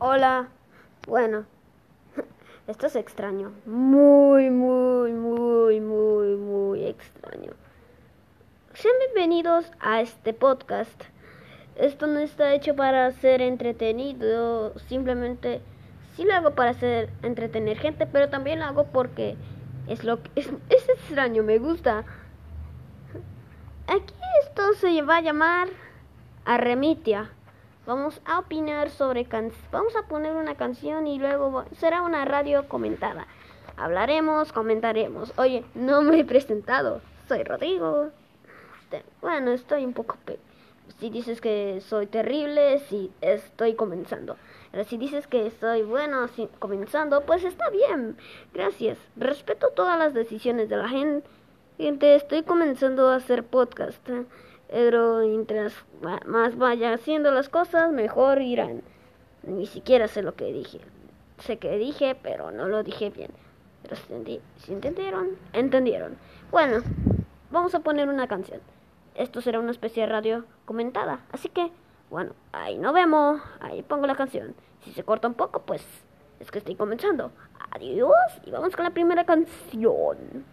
Hola. Bueno, esto es extraño. Muy, muy, muy, muy, muy extraño. Sean bienvenidos a este podcast. Esto no está hecho para ser entretenido, simplemente sí lo hago para hacer entretener gente, pero también lo hago porque es lo que es, es extraño, me gusta. Aquí esto se va a llamar Arremitia. Vamos a opinar sobre can vamos a poner una canción y luego será una radio comentada. Hablaremos, comentaremos. Oye, no me he presentado. Soy Rodrigo. Bueno, estoy un poco si dices que soy terrible, si estoy comenzando. Pero si dices que soy bueno si, comenzando, pues está bien. Gracias. Respeto todas las decisiones de la gente. Estoy comenzando a hacer podcast pero mientras más vaya haciendo las cosas, mejor irán. Ni siquiera sé lo que dije. Sé que dije, pero no lo dije bien. Pero si entendieron, entendieron. Bueno, vamos a poner una canción. Esto será una especie de radio comentada. Así que, bueno, ahí nos vemos. Ahí pongo la canción. Si se corta un poco, pues es que estoy comenzando. Adiós y vamos con la primera canción.